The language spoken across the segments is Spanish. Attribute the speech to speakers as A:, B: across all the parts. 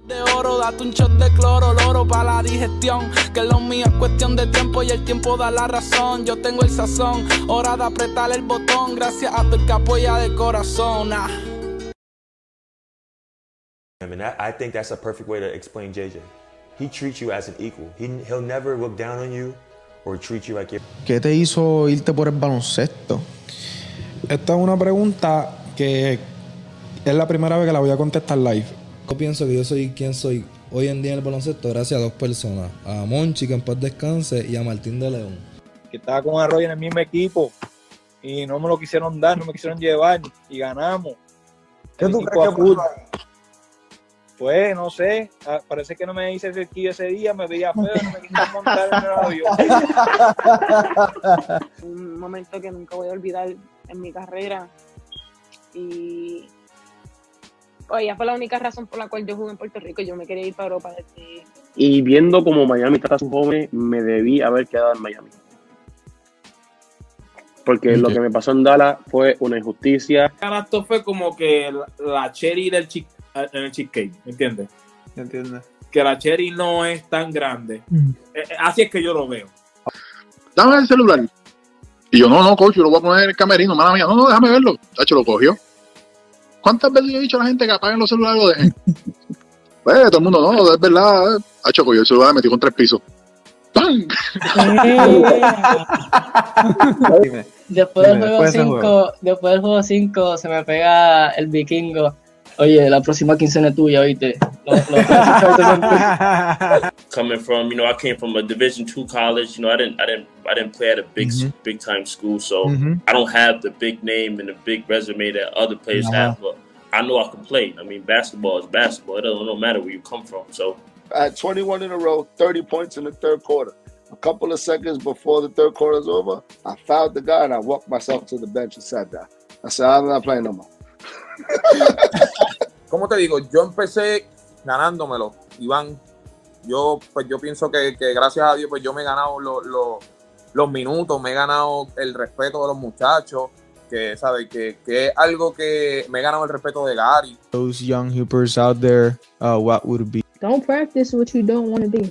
A: De oro, date un shot de cloro, loro para la digestión. Que lo mío es cuestión de tiempo y el tiempo da la razón. Yo tengo el sazón, hora de apretar el botón. Gracias a tu el que apoya de corazón. Ah.
B: I mean, I, I think that's a perfect way to explain JJ. He treats you as an equal. He, he'll never look down on you or treat you like.
C: ¿Qué te hizo irte por el baloncesto?
D: Esta es una pregunta que es la primera vez que la voy a contestar live.
E: Yo pienso que yo soy quien soy hoy en día en el baloncesto gracias a dos personas. A Monchi, que en paz descanse, y a Martín de León.
F: que estaba con Arroyo en el mismo equipo y no me lo quisieron dar, no me quisieron llevar y ganamos.
D: ¿Qué
F: El
D: tú
F: equipo
D: crees que?
F: Pues no sé, ah, parece que no me hice cerquillo ese día, me veía feo, no me quisieron montar en el avión.
G: un momento que nunca voy a olvidar en mi carrera. Y ella fue la única razón por la cual yo jugué en Puerto Rico. Yo me quería ir para Europa desde
H: Y viendo como Miami trata a sus jóvenes, me debí haber quedado en Miami. Porque lo
C: Ok.
H: que me pasó en Dallas fue una injusticia.
I: Esto fue como que la, cherry del chick, en el cheesecake, ¿me entiendes?
J: ¿Entiendes?
I: Que la cherry no es tan grande. Eh, eh, así es que yo lo veo.
K: dame el celular. Y yo, no, no, coach, yo lo voy a poner en el camerino, mala mía. No, no, déjame verlo. Tacho, lo cogió. ¿Cuántas veces yo he dicho a la gente que apaguen los celulares y lo dejen? pues, todo el mundo, no, es verdad. Tacho, cogió el celular, metió con tres pisos. ¡Pam!
L: Después del juego
J: después
L: 5, después del juego 5 se me pega el vikingo. Oye, la próxima quincena es tuya, oíste.
M: Coming from you know I came from a Division two college. You know I didn't I didn't I didn't play at a big big time school, so
C: Mhm.
M: I don't have the big name and the big resume that other players have. But I know I can play. I mean, basketball is basketball. It doesn't no matter where you come from. So
N: I had 21 in a row, 30 points in the third quarter. A couple of seconds before the third quarter is over, I fouled the guy and I walked myself to the bench and sat down. I said, I'm not playing no more.
J: ¿Cómo te digo? Yo empecé ganándomelo, Iván. Yo, pues yo pienso que, que gracias a Dios, pues yo me he ganado lo- lo- los minutos, me he ganado el respeto de los muchachos, que, ¿sabes? Que, que es algo que me ganado el respeto de Gary.
C: Those young hoopers out there, uh, what would be?
O: Don't practice what you don't want to do.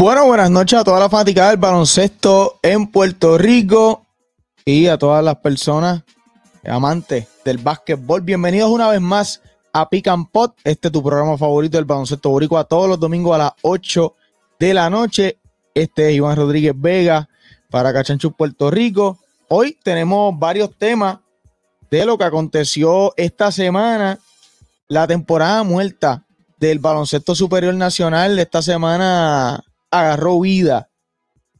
C: Bueno, buenas noches a toda la fanaticada del baloncesto en Puerto Rico y a todas las personas amantes del básquetbol. Bienvenidos una vez más a Pick and Pot, este es tu programa favorito del baloncesto boricua todos los domingos a las 8 de la noche. Este es Iván Rodríguez Vega para Cachanchu Puerto Rico. Hoy tenemos varios temas de lo que aconteció esta semana, la temporada muerta del baloncesto superior nacional esta semana agarró vida.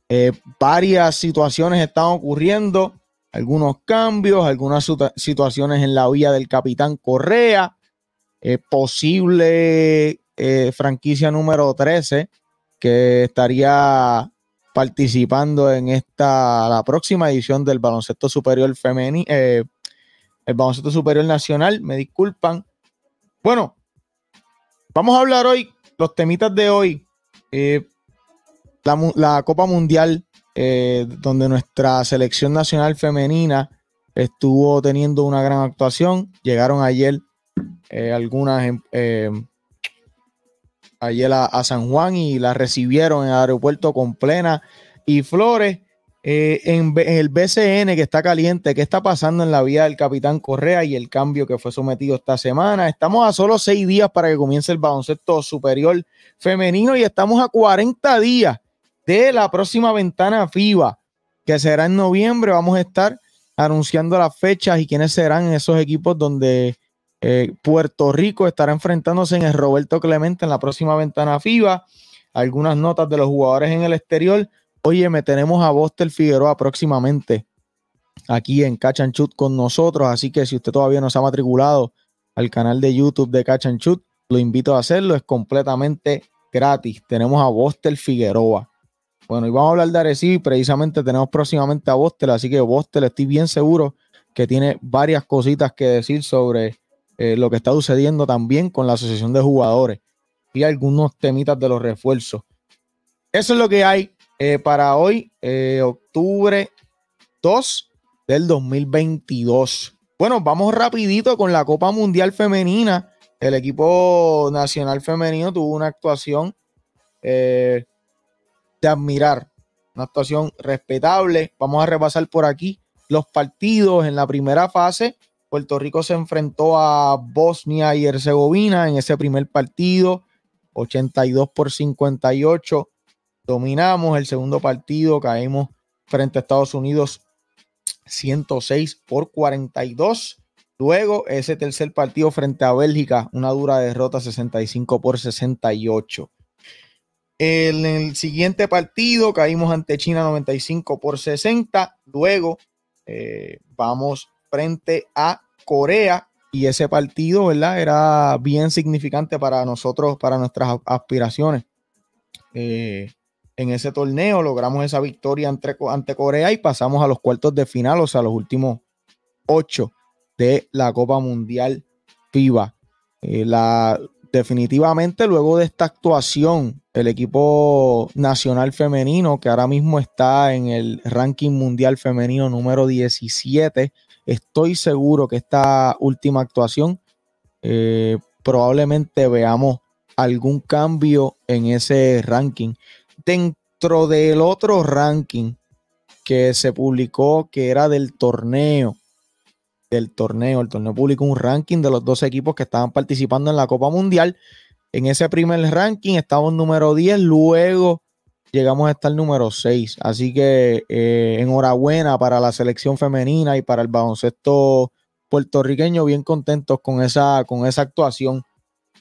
C: Eh, varias situaciones están ocurriendo, algunos cambios, algunas situa- situaciones en la vía del capitán Correa, eh, posible eh, franquicia número 13 que estaría participando en esta la próxima edición del baloncesto superior femenino, el baloncesto superior nacional, me disculpan. Bueno, vamos a hablar hoy, los temitas de hoy. eh, la, Copa Mundial, eh, donde nuestra selección nacional femenina estuvo teniendo una gran actuación. Llegaron ayer eh, algunas em- eh, ayer a, San Juan y la recibieron en el aeropuerto con plena y flores. Eh, en, en el BCN que está caliente, ¿qué está pasando en la vida del capitán Correa y el cambio que fue sometido esta semana? Estamos a solo seis días para que comience el baloncesto superior femenino y estamos a 40 días de la próxima ventana FIBA, que será en noviembre. Vamos a estar anunciando las fechas y quiénes serán esos equipos donde eh, Puerto Rico estará enfrentándose en el Roberto Clemente en la próxima ventana FIBA. Algunas notas de los jugadores en el exterior. Oye, me tenemos a Boster Figueroa próximamente aquí en Shoot con nosotros. Así que si usted todavía no se ha matriculado al canal de YouTube de Shoot, lo invito a hacerlo. Es completamente gratis. Tenemos a Bostel Figueroa. Bueno, y vamos a hablar de Arecibo precisamente tenemos próximamente a Bostel. Así que Bostel estoy bien seguro que tiene varias cositas que decir sobre eh, lo que está sucediendo también con la Asociación de Jugadores y algunos temitas de los refuerzos. Eso es lo que hay eh, para hoy, eh, octubre 2 del 2022. Bueno, vamos rapidito con la Copa Mundial Femenina. El equipo nacional femenino tuvo una actuación de admirar, una actuación respetable. Vamos a repasar por aquí los partidos en la primera fase. Puerto Rico se enfrentó a Bosnia y Herzegovina en ese primer partido, 82 por 58. Dominamos el segundo partido, caímos frente a Estados Unidos 106 por 42. Luego, ese tercer partido frente a Bélgica, una dura derrota 65 por 68. En el siguiente partido caímos ante China 95 por 60. Luego eh, vamos frente a Corea y ese partido, ¿verdad? Era bien significante para nosotros, para nuestras aspiraciones. Eh, en ese torneo logramos esa victoria ante, Corea y pasamos a los cuartos de final, o sea, los últimos ocho de la Copa Mundial FIBA. Eh, la, definitivamente luego de esta actuación, el equipo nacional femenino, que ahora mismo está en el ranking mundial femenino número 17, estoy seguro que esta última actuación eh, probablemente veamos algún cambio en ese ranking. Dentro del otro ranking que se publicó, que era del torneo, del torneo. El torneo publicó un ranking de los dos equipos que estaban participando en la Copa Mundial. En ese primer ranking estábamos número 10, luego llegamos a estar número 6. Así que eh, enhorabuena para la selección femenina y para el baloncesto puertorriqueño, bien contentos con esa, con esa actuación.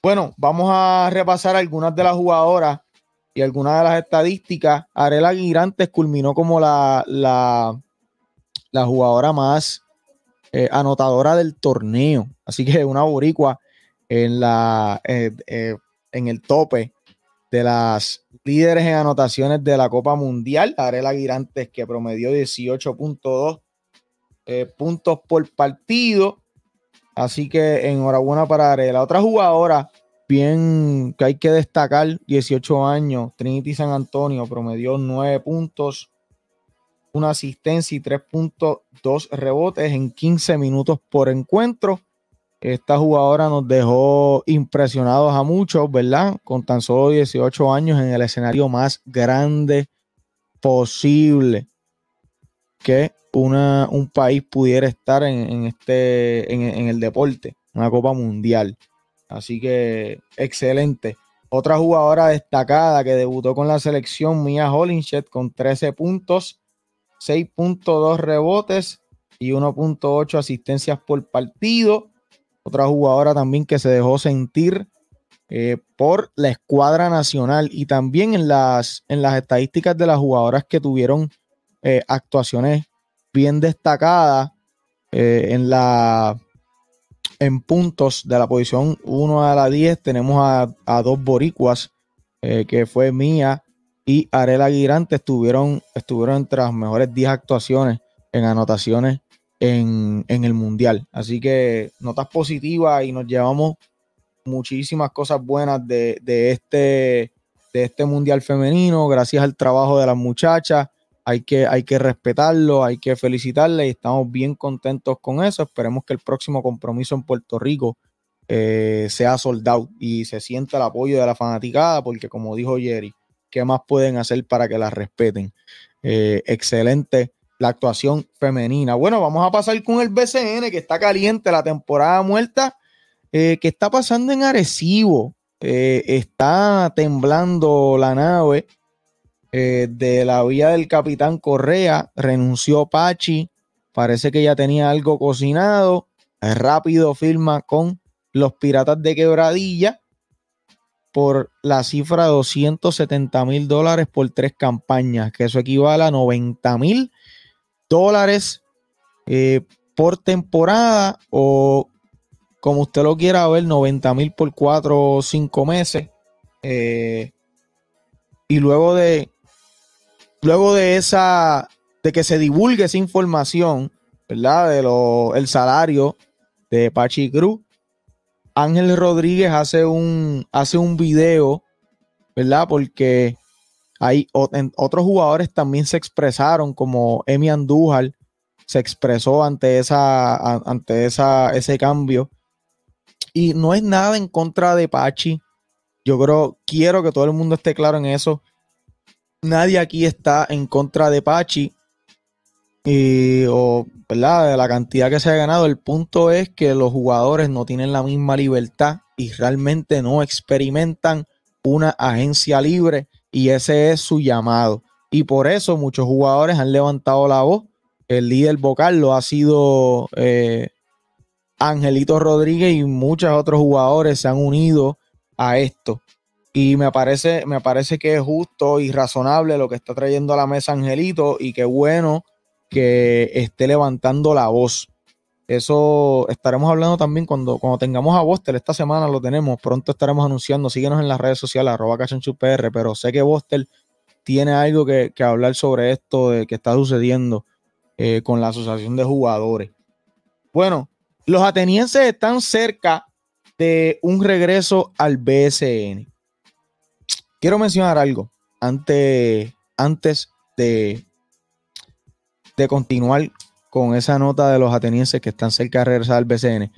C: Bueno, vamos a repasar algunas de las jugadoras y algunas de las estadísticas. Arela Girantes culminó como la, la, la jugadora más eh, anotadora del torneo. Así que una boricua en, la, eh, eh, en el tope de las líderes en anotaciones de la Copa Mundial. Arela Girantes que promedió 18.2 puntos por partido. Así que enhorabuena para Arela. Otra jugadora bien que hay que destacar, 18 años, Trinity San Antonio, promedió 9 puntos, una asistencia y 3.2 rebotes en 15 minutos por encuentro. Esta jugadora nos dejó impresionados a muchos, ¿verdad? Con tan solo 18 años en el escenario más grande posible que un país pudiera estar en, este, en, el deporte, una Copa Mundial. Así que excelente. Otra jugadora destacada que debutó con la selección, Mia Holinshed, con 13 puntos 6.2 rebotes y 1.8 asistencias por partido. Otra jugadora también que se dejó sentir eh, por la escuadra nacional y también en las, en las estadísticas de las jugadoras que tuvieron eh, actuaciones bien destacadas eh, en la en puntos de la posición 1 a la 10 tenemos a, a dos boricuas que fue Mía y Arela Aguirante estuvieron, estuvieron entre las mejores 10 actuaciones en anotaciones en, el Mundial. Así que notas positivas y nos llevamos muchísimas cosas buenas de, este, de este Mundial femenino, gracias al trabajo de las muchachas. Hay que, hay que respetarlo, hay que felicitarle y estamos bien contentos con eso. Esperemos que el próximo compromiso en Puerto Rico eh, sea soldado y se sienta el apoyo de la fanaticada, porque como dijo Jerry, ¿Qué más pueden hacer para que la respeten? Eh, excelente la actuación femenina. Bueno, vamos a pasar con el BCN, que está caliente, la temporada muerta. Eh, ¿Qué está pasando en Arecibo? Eh, está temblando la nave de la vía del capitán Correa. Renunció Pachi. Parece que ya tenía algo cocinado. Rápido firma con los Piratas de Quebradilla por la cifra de 270 mil dólares por tres campañas, que eso equivale a 90 mil dólares eh, por temporada o como usted lo quiera ver, 90 mil por 4 o 5 meses. Eh, y luego de, luego de esa, de que se divulgue esa información, ¿verdad? De lo, el salario de Pachi Cruz, Ángel Rodríguez hace un, hace un video, ¿verdad? Porque hay otros jugadores también se expresaron, como Emi Andújar se expresó ante, esa, ante esa, ese cambio. Y no es nada en contra de Pachi. Yo creo, quiero que todo el mundo esté claro en eso. Nadie aquí está en contra de Pachi. Y, o, ¿verdad? De la cantidad que se ha ganado. El punto es que los jugadores no tienen la misma libertad y realmente no experimentan una agencia libre y ese es su llamado. Y por eso muchos jugadores han levantado la voz. El líder vocal lo ha sido eh, Angelito Rodríguez y muchos otros jugadores se han unido a esto. Y me parece, me parece que es justo y razonable lo que está trayendo a la mesa Angelito y qué bueno que esté levantando la voz. Eso estaremos hablando también cuando, cuando tengamos a Bostel. Esta semana lo tenemos. Pronto estaremos anunciando. Síguenos en las redes sociales, arroba cachanchupr. Pero sé que Bostel tiene algo que, hablar sobre esto de que está sucediendo eh, con la asociación de jugadores. Bueno, los atenienses están cerca de un regreso al BSN. Quiero mencionar algo antes, antes de, de continuar con esa nota de los atenienses que están cerca de regresar al BCN.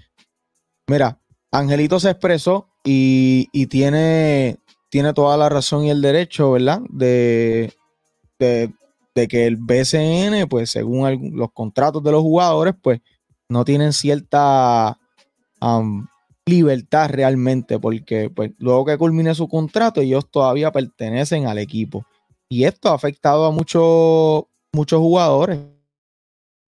C: Mira, Angelito se expresó y, tiene, tiene toda la razón y el derecho, ¿verdad? De, de, que el BCN, pues según los contratos de los jugadores, pues no tienen cierta libertad realmente, porque pues luego que culmine su contrato, ellos todavía pertenecen al equipo. Y esto ha afectado a muchos, muchos jugadores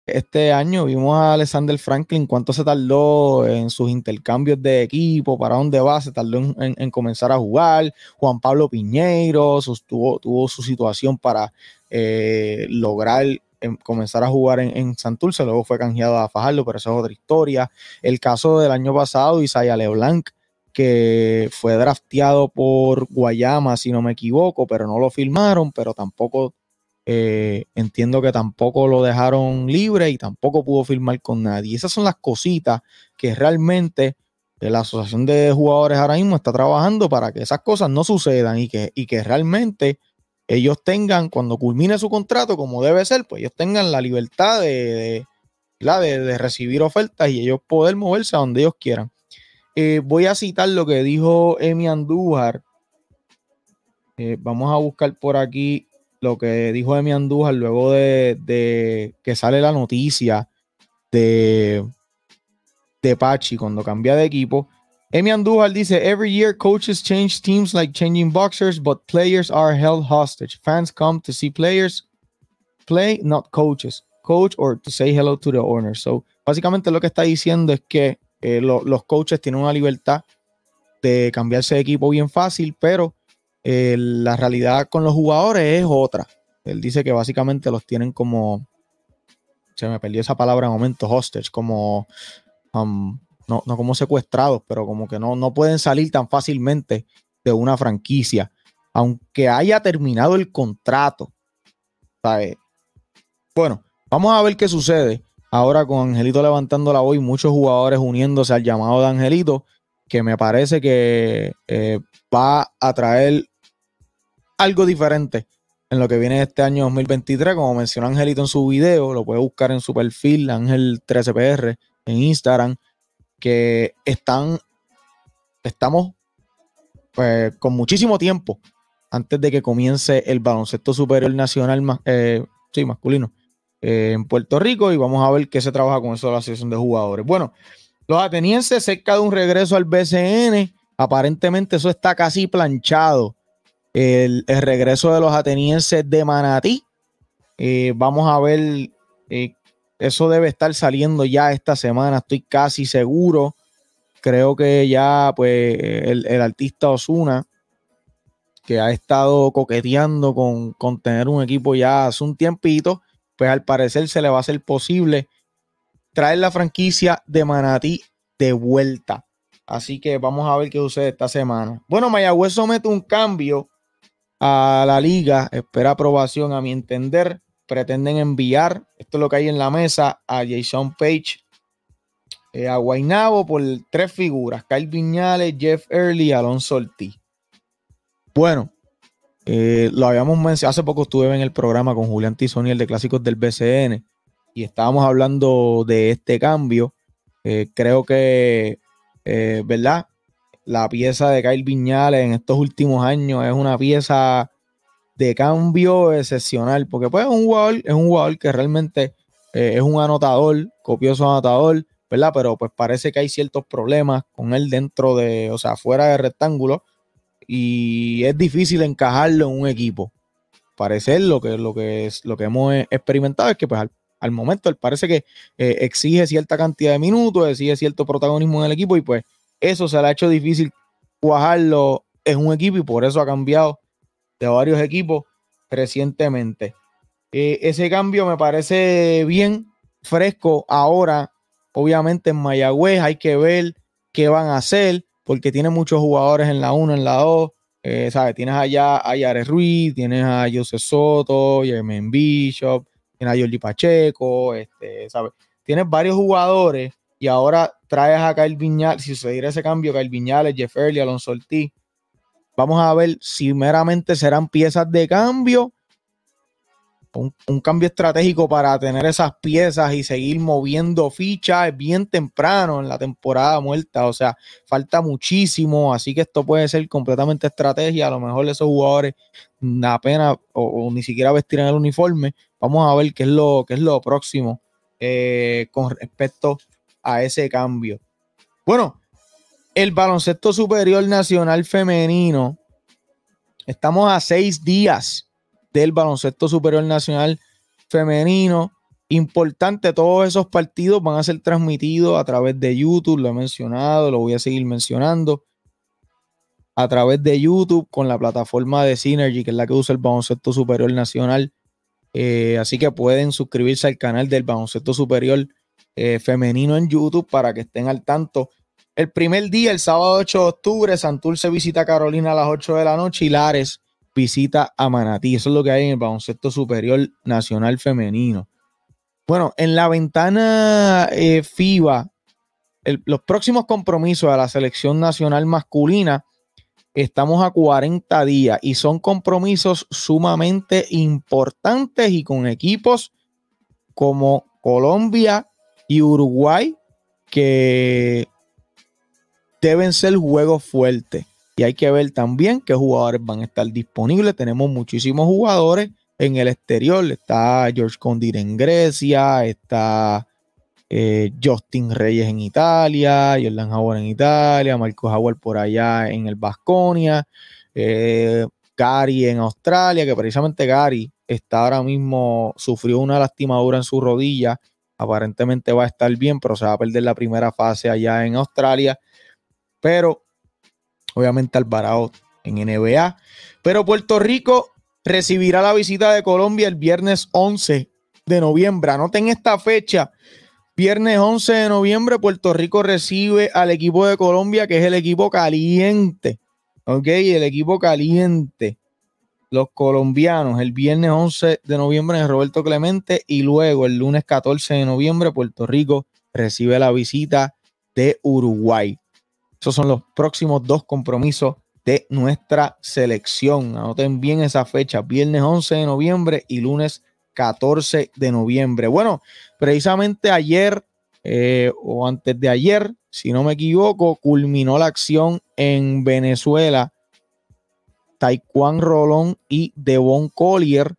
C: este año vimos a Alexander Franklin cuánto se tardó en sus intercambios de equipo, para dónde va, se tardó en, comenzar a jugar. Juan Pablo Piñeiro tuvo, su situación para eh, lograr em, comenzar a jugar en, en, Santurce, luego fue canjeado a Fajardo, pero esa es otra historia. El caso del año pasado, Isaiah Leblanc, que fue drafteado por Guayama, si no me equivoco, pero no lo filmaron, pero tampoco eh, entiendo que tampoco lo dejaron libre y tampoco pudo firmar con nadie. Esas son las cositas que realmente la Asociación de Jugadores ahora mismo está trabajando para que esas cosas no sucedan y que, y que realmente ellos tengan, cuando culmine su contrato, como debe ser, pues ellos tengan la libertad de, de, recibir ofertas y ellos poder moverse a donde ellos quieran. Eh, voy a citar lo que dijo Emi Andújar. Eh, vamos a buscar por aquí lo que dijo Emi Andújar luego de, que sale la noticia de, de Pachi cuando cambia de equipo. Emi Andújar dice, Every year coaches change teams like changing boxers, but players are held hostage. Fans come to see players play, not coaches. Coach or to say hello to the owner. So, básicamente lo que está diciendo es que eh, los coaches tienen una libertad de cambiarse de equipo bien fácil, pero la realidad con los jugadores es otra. Él dice que básicamente los tienen como, se me perdió esa palabra en momento, hostage, como, um, no, como secuestrados, pero como que no, no pueden salir tan fácilmente de una franquicia, aunque haya terminado el contrato. Bueno, vamos a ver qué sucede ahora con Angelito levantando la voz y muchos jugadores uniéndose al llamado de Angelito, que me parece que eh, va a traer algo diferente en lo que viene este año 2023. Como mencionó Angelito en su video, lo puede buscar en su perfil, Ángel13PR, en Instagram, que están, estamos pues, con muchísimo tiempo antes de que comience el baloncesto superior nacional, eh, sí, masculino, eh, en Puerto Rico y vamos a ver qué se trabaja con eso de la asociación de jugadores. Bueno, los atenienses cerca de un regreso al BCN, aparentemente eso está casi planchado el, regreso de los atenienses de Manatí. Eh, vamos a ver, eh, eso debe estar saliendo ya esta semana, estoy casi seguro. Creo que ya, pues, el, artista Osuna, que ha estado coqueteando con, con, tener un equipo ya hace un tiempito, pues al parecer se le va a hacer posible traer la franquicia de Manatí de vuelta. Así que vamos a ver qué sucede esta semana. Bueno, Mayagüez somete un cambio a la liga. Espera aprobación a mi entender. Pretenden enviar, esto es lo que hay en la mesa, a Jason Page, eh, a Guainabo por tres figuras. Kyle Viñales, Jeff Early y Alonso Ortiz. Bueno, eh, lo habíamos mencionado, hace poco estuve en el programa con Julián Tizoni, el de clásicos del BCN, y estábamos hablando de este cambio. Eh, creo que, ¿verdad? La pieza de Kyle Viñales en estos últimos años es una pieza de cambio excepcional, porque pues es un jugador, es un jugador que realmente es un anotador, copioso anotador, ¿verdad? Pero pues parece que hay ciertos problemas con él dentro de, o sea, fuera de rectángulo y es difícil encajarlo en un equipo. Parece lo que, lo que, es, lo que hemos experimentado es que pues al, momento él parece que eh, exige cierta cantidad de minutos, exige cierto protagonismo en el equipo y pues eso se le ha hecho difícil cuajarlo en un equipo y por eso ha cambiado de varios equipos recientemente. Eh, ese cambio me parece bien fresco ahora. Obviamente en Mayagüez hay que ver qué van a hacer porque tiene muchos jugadores en la 1, en la 2. Eh, tienes allá a Yare Ruiz, tienes a José Soto, Jermaine Bishop, tienes a Jordi Pacheco, este, ¿sabes? Tienes varios jugadores y ahora traes a Kyle Viñales, si sucediera ese cambio, Kyle Viñales, Jeff Early, Alonso Ortiz. Vamos a ver si meramente serán piezas de cambio un, cambio estratégico para tener esas piezas y seguir moviendo fichas bien temprano en la temporada muerta. O sea, falta muchísimo, así que esto puede ser completamente estrategia. A lo mejor esos jugadores apenas o, o ni siquiera vestirán el uniforme. Vamos a ver qué es lo, qué es lo próximo eh, con respecto ese cambio. Bueno, el baloncesto superior nacional femenino. Estamos a seis días del baloncesto superior nacional femenino. Importante, todos esos partidos van a ser transmitidos a través de YouTube, lo he mencionado, lo voy a seguir mencionando. A través de YouTube con la plataforma de Synergy, que es la que usa el baloncesto superior nacional. Eh, así que pueden suscribirse al canal del baloncesto superior eh, femenino en YouTube para que estén al tanto. El primer día, el sábado 8 de octubre, Santurce visita Carolina a las 8 de la noche y Lares visita a Manatí. Eso es lo que hay en el baloncesto superior nacional femenino. Bueno, en la ventana eh, FIBA, los próximos compromisos de la selección nacional masculina, estamos a 40 días y son compromisos sumamente importantes y con equipos como Colombia y Uruguay que deben ser juegos fuertes. Y hay que ver también qué jugadores van a estar disponibles. Tenemos muchísimos jugadores en el exterior. Está George Condir en Grecia, está eh, Justin Reyes en Italia, Jordan Howard en Italia, Marcos Howard por allá en el Vasconia, eh, Gary en Australia, que precisamente Gary está ahora mismo, sufrió una lastimadura en su rodilla. Aparentemente va a estar bien, pero se va a perder la primera fase allá en Australia. Pero obviamente Alvarado en NBA. Pero Puerto Rico recibirá la visita de Colombia el viernes 11 de noviembre. Anoten esta fecha. Viernes 11 de noviembre, Puerto Rico recibe al equipo de Colombia, que es el equipo caliente. ¿Ok? El equipo caliente. Los colombianos, el viernes 11 de noviembre en Roberto Clemente y luego el lunes 14 de noviembre, Puerto Rico recibe la visita de Uruguay. Esos son los próximos dos compromisos de nuestra selección. Anoten bien esa fecha, viernes 11 de noviembre y lunes 14 de noviembre. Bueno, precisamente ayer eh, o antes de ayer, si no me equivoco, culminó la acción en Venezuela. Taekwondo Rolón y Devon Collier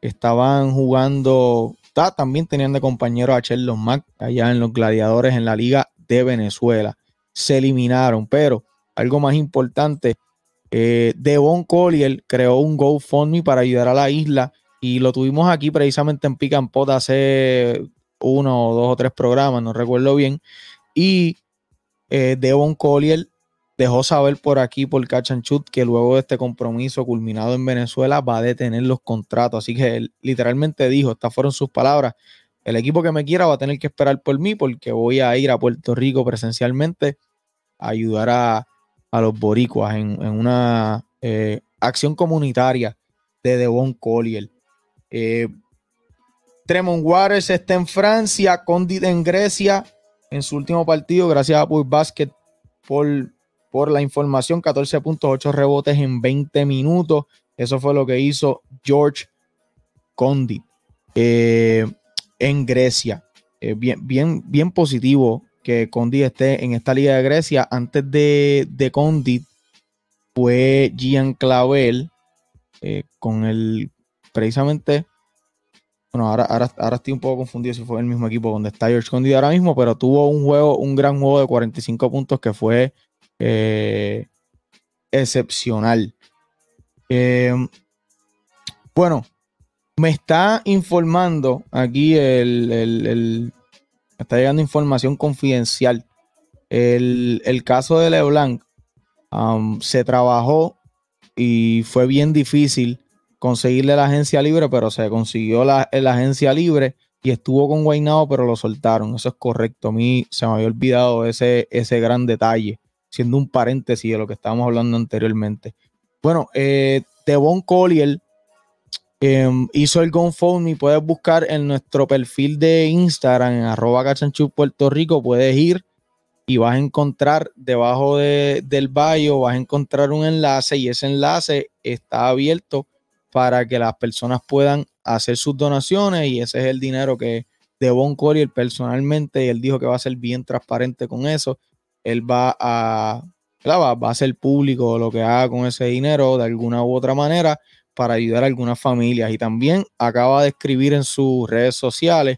C: estaban jugando, también tenían de compañero a Sherlock Mac allá en los gladiadores en la Liga de Venezuela se eliminaron. Pero algo más importante, eh, Devon Collier creó un GoFundMe para ayudar a la isla y lo tuvimos aquí precisamente en Pick and Pot hace uno o dos o tres programas, no recuerdo bien. Y eh, Devon Collier dejó saber por aquí, por Cachanchut, que luego de este compromiso culminado en Venezuela va a detener los contratos. Así que él literalmente dijo, estas fueron sus palabras, el equipo que me quiera va a tener que esperar por mí porque voy a ir a Puerto Rico presencialmente a ayudar a, a los boricuas en, en una eh, acción comunitaria de Devon Collier. Eh, Tremont Waters está en Francia, Condit en Grecia en su último partido, gracias a Puy Basket por, por la información, 14.8 rebotes en 20 minutos. Eso fue lo que hizo George Condit eh, en Grecia. Eh, bien, bien, bien positivo que Condit esté en esta liga de Grecia. Antes de, de Condit fue Gian Clavel eh, con el precisamente bueno, ahora, ahora, estoy un poco confundido si fue el mismo equipo donde está George Condit ahora mismo, pero tuvo un juego, un gran juego de 45 puntos que fue eh, excepcional. Eh, bueno, me está informando aquí el, me está llegando información confidencial. El, caso de LeBlanc um, se trabajó y fue bien difícil conseguirle la agencia libre, pero se consiguió la, agencia libre y estuvo con Guaynabo, pero lo soltaron. Eso es correcto. A mí se me había olvidado ese, ese gran detalle, siendo un paréntesis de lo que estábamos hablando anteriormente. Bueno, eh, Devon Collier em, hizo el GoFundMe. Puedes buscar en nuestro perfil de Instagram, en arroba Puerto Rico. Puedes ir y vas a encontrar debajo del bio, vas a encontrar un enlace y ese enlace está abierto para que las personas puedan hacer sus donaciones y ese es el dinero que Devon Collier personalmente, él dijo que va a ser bien transparente con eso, él va a, va, va a hacer público lo que haga con ese dinero de alguna u otra manera para ayudar a algunas familias y también acaba de escribir en sus redes sociales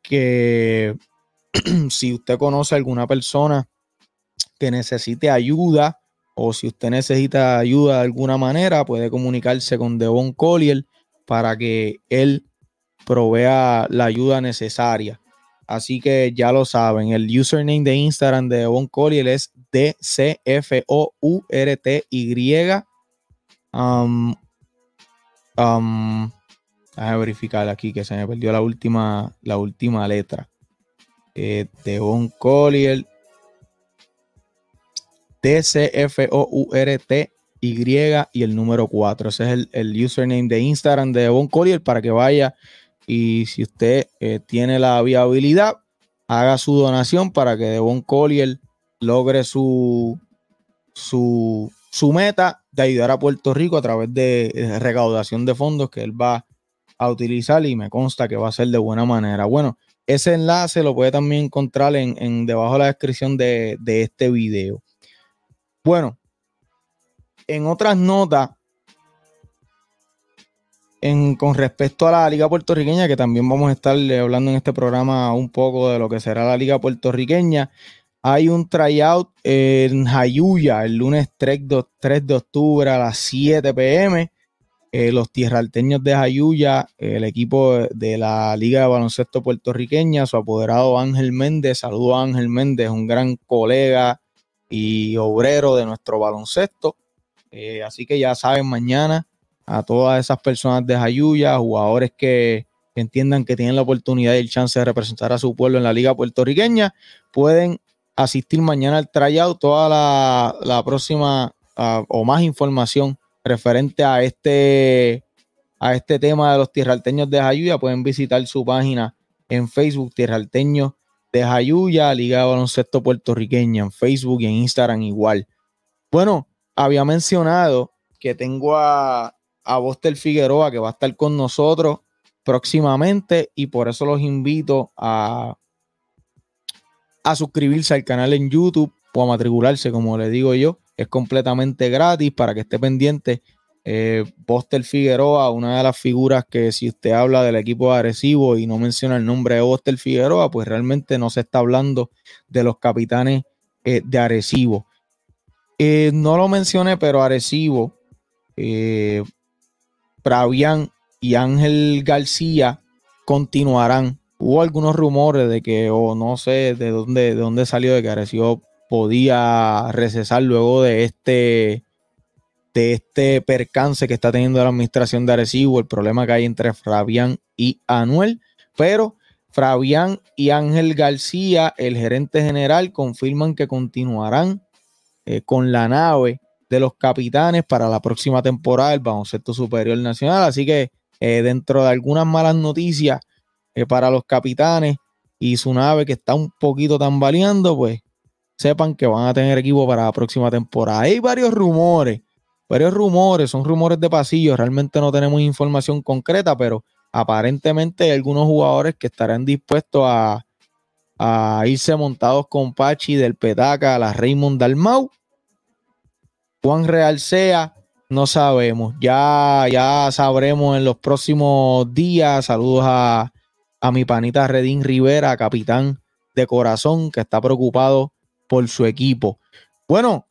C: que si usted conoce a alguna persona que necesite ayuda o si usted necesita ayuda de alguna manera, puede comunicarse con Devon Collier para que él provea la ayuda necesaria. Así que ya lo saben, el username de Instagram de Devon Collier es D-C-F-O-U-R-T-Y. Um, um, a verificar aquí que se me perdió la última, la última letra. Eh, Devon Collier D-C-F-O-U-R-T-Y y el número 4. Ese es el, username de Instagram de Devon Collier para que vaya y si usted eh, tiene la viabilidad, haga su donación para que Devon Collier logre su, su, su meta de ayudar a Puerto Rico a través de eh, recaudación de fondos que él va a utilizar y me consta que va a ser de buena manera. Bueno, ese enlace lo puede también encontrar en, debajo de la descripción de, de este video. Bueno, en otras notas, con respecto a la liga puertorriqueña, que también vamos a estar hablando en este programa un poco de lo que será la liga puertorriqueña, hay un tryout en Jayuya el lunes 3 de, octubre a las 7 pm. Eh, los tierralteños de Jayuya, el equipo de la Liga de Baloncesto Puertorriqueña, su apoderado Ángel Méndez, saludo a Ángel Méndez, un gran colega, y obrero de nuestro baloncesto. Eh, así que ya saben, mañana a todas esas personas de Jayuya, jugadores que, entiendan que tienen la oportunidad y el chance de representar a su pueblo en la liga puertorriqueña, pueden asistir mañana al tryout. Toda la, próxima o más información referente a este, a este tema de los tierralteños de Jayuya, pueden visitar su página en Facebook, Tierralteños de Jayuya, Liga de Baloncesto Puertorriqueña, en Facebook y en Instagram igual. Bueno, había mencionado que tengo a, a Boster Figueroa que va a estar con nosotros próximamente y por eso los invito a, a suscribirse al canal en YouTube o a matricularse, como le digo yo. Es completamente gratis para que esté pendiente eh, Figueroa, una de las figuras que si usted habla del equipo agresivo y no menciona el nombre de Boster Figueroa, pues realmente no se está hablando de los capitanes eh, de Arecibo. Eh, no lo mencioné, pero Arecibo, eh, Pravian y Ángel García continuarán. Hubo algunos rumores de que, o no sé de dónde, de dónde salió, de que Arecibo podía recesar luego de este de este percance que está teniendo la administración de Arecibo, el problema que hay entre Fabián y Anuel, pero Fabián y Ángel García, el gerente general, confirman que continuarán eh, con la nave de los capitanes para la próxima temporada del baloncesto superior nacional. Así que eh, dentro de algunas malas noticias eh, para los capitanes y su nave que está un poquito tambaleando, pues sepan que van a tener equipo para la próxima temporada. Hay varios rumores, varios rumores, son rumores de pasillo, realmente no tenemos información concreta, pero aparentemente hay algunos jugadores que estarán dispuestos a, a irse montados con Pachi del Petaca a la Raymond Dalmau. Juan Real sea, no sabemos. Ya, ya sabremos en los próximos días. Saludos a, a mi panita Redín Rivera, capitán de corazón, que está preocupado por su equipo. Bueno,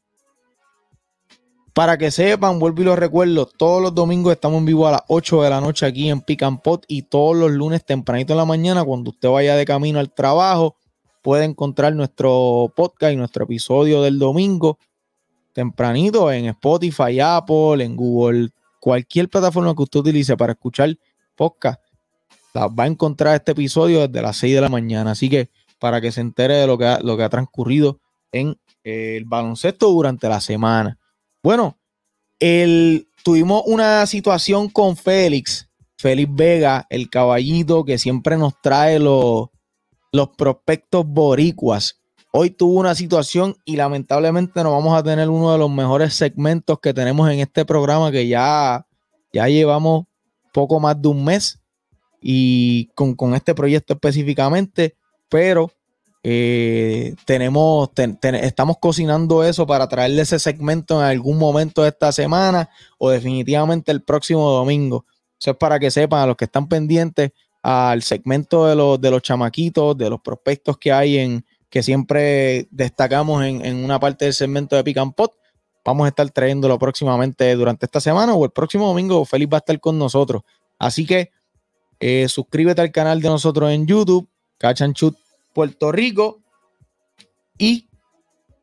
C: para que sepan, vuelvo y lo recuerdo, todos los domingos estamos en vivo a las 8 de la noche aquí en Pick and Pot y todos los lunes tempranito en la mañana, cuando usted vaya de camino al trabajo, puede encontrar nuestro podcast y nuestro episodio del domingo tempranito en Spotify, Apple, en Google, cualquier plataforma que usted utilice para escuchar podcast, va a encontrar este episodio desde las 6 de la mañana. Así que para que se entere de lo que ha, lo que ha transcurrido en eh, el baloncesto durante la semana. Bueno, tuvimos una situación con Félix, Félix Vega, el caballito que siempre nos trae los prospectos boricuas. Hoy tuvo una situación y lamentablemente no vamos a tener uno de los mejores segmentos que tenemos en este programa que ya, ya llevamos poco más de un mes y con, con este proyecto específicamente, pero eh, tenemos, estamos cocinando eso para traerle ese segmento en algún momento de esta semana o definitivamente el próximo domingo. Eso es para que sepan a los que están pendientes al segmento de los, de los chamaquitos, de los prospectos que hay en que siempre destacamos en, una parte del segmento de Pick and Pot. Vamos a estar trayéndolo próximamente durante esta semana o el próximo domingo. Félix va a estar con nosotros. Así que eh, suscríbete al canal de nosotros en YouTube, Cachanchut Puerto Rico. Y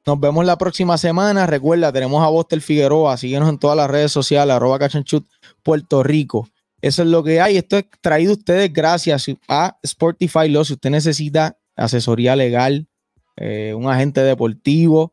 C: nos vemos la próxima semana. Recuerda, tenemos a Boster Figueroa. Síguenos en todas las redes sociales, arroba Cachanchut Puerto Rico. Eso es lo que hay. Esto es traído a ustedes gracias a Sportify Law. Si usted necesita asesoría legal, eh, un agente deportivo,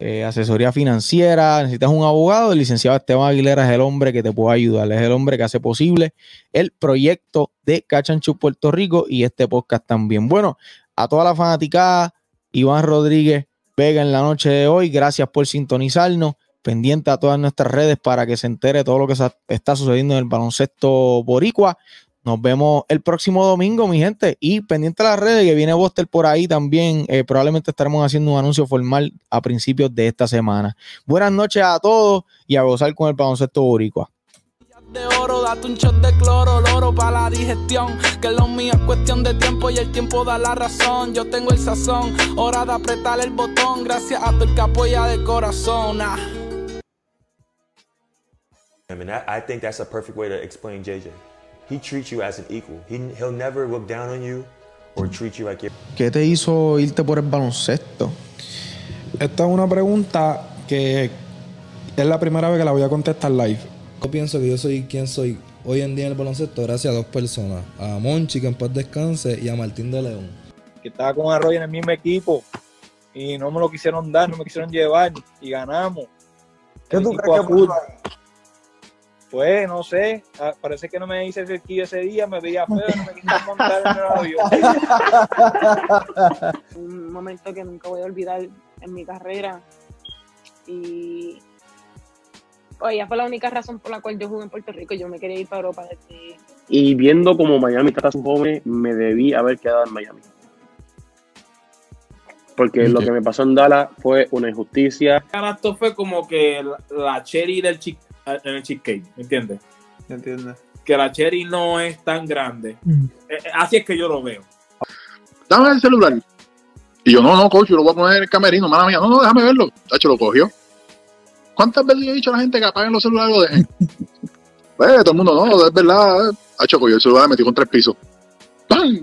C: eh, asesoría financiera, necesitas un abogado, el licenciado Esteban Aguilera es el hombre que te puede ayudar, es el hombre que hace posible el proyecto de Cachanchu Puerto Rico y este podcast también. Bueno, a toda la fanaticada, Iván Rodríguez Vega en la noche de hoy, gracias por sintonizarnos, pendiente a todas nuestras redes para que se entere todo lo que está sucediendo en el baloncesto boricua. Nos vemos el próximo domingo, mi gente. Y pendiente de las redes, que viene Buster por ahí también. Eh, probablemente estaremos haciendo un anuncio formal a principios de esta semana. Buenas noches a todos y a gozar con el baloncesto boricua
A: de oro, date un shot de cloro, loro para la digestión. Que lo mío es cuestión de tiempo y el tiempo da la razón. Yo tengo el sazón, hora de apretar el botón. Gracias a tu el que apoya de corazón. Ah.
B: I mean, I, I think that's a perfect way to explain JJ. He treats you as an equal. He, he'll never look down on you or treat you like you're.
C: ¿Qué te hizo irte por el baloncesto?
D: Esta es una pregunta que es la primera vez que la voy a contestar live.
E: Yo pienso que yo soy quien soy hoy en día en el baloncesto gracias a dos personas. A Monchi, que en paz descanse, y a Martín de León.
F: Que estaba con Arroyo en el mismo equipo y no me lo quisieron dar, no me quisieron llevar y ganamos.
C: ¿Qué
F: El
C: tú crees que
F: Pues no sé, ah, parece que no me hice cerquillo ese día, me veía feo, no me quisieron montar en el avión.
G: un momento que nunca voy a olvidar en mi carrera. Y oye, fue la única razón por la cual yo jugué en Puerto Rico. Yo me quería ir para Europa desde
H: Y viendo como Miami trata a sus jóvenes, me debí haber quedado en Miami. Porque lo que me pasó en Dallas fue una injusticia.
I: Esto fue como que la, cherry del chick, en el cheesecake, ¿me entiendes? Que la cherry no es tan grande. Eh, eh, así es que yo lo veo.
K: Dame el celular. Y yo, no, no, coach, yo lo voy a poner en el camerino, mala mía. No, no, déjame verlo. Tacho, lo cogió. ¿Cuántas veces yo he dicho a la gente que apaguen los celulares y lo dejen? pues, todo el mundo, no, es verdad. Tacho, cogió el celular y metió con tres pisos. ¡Pam!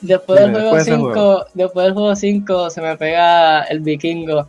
L: Después del juego
P: después de ese
L: 5, después del juego 5 se me pega el vikingo.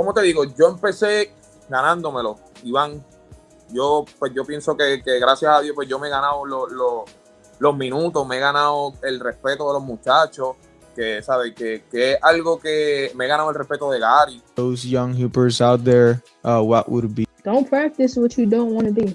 J: ¿Cómo te digo? Yo empecé ganándomelo, Iván. Yo, pues yo pienso que, que gracias a Dios, pues yo me he ganado lo- lo- los minutos, me he ganado el respeto de los muchachos, que, ¿sabes? Que, que es algo que me he ganado el respeto de Gary.
C: Those young hoopers out there, uh, what would be
O: Don't practice what you don't want to be.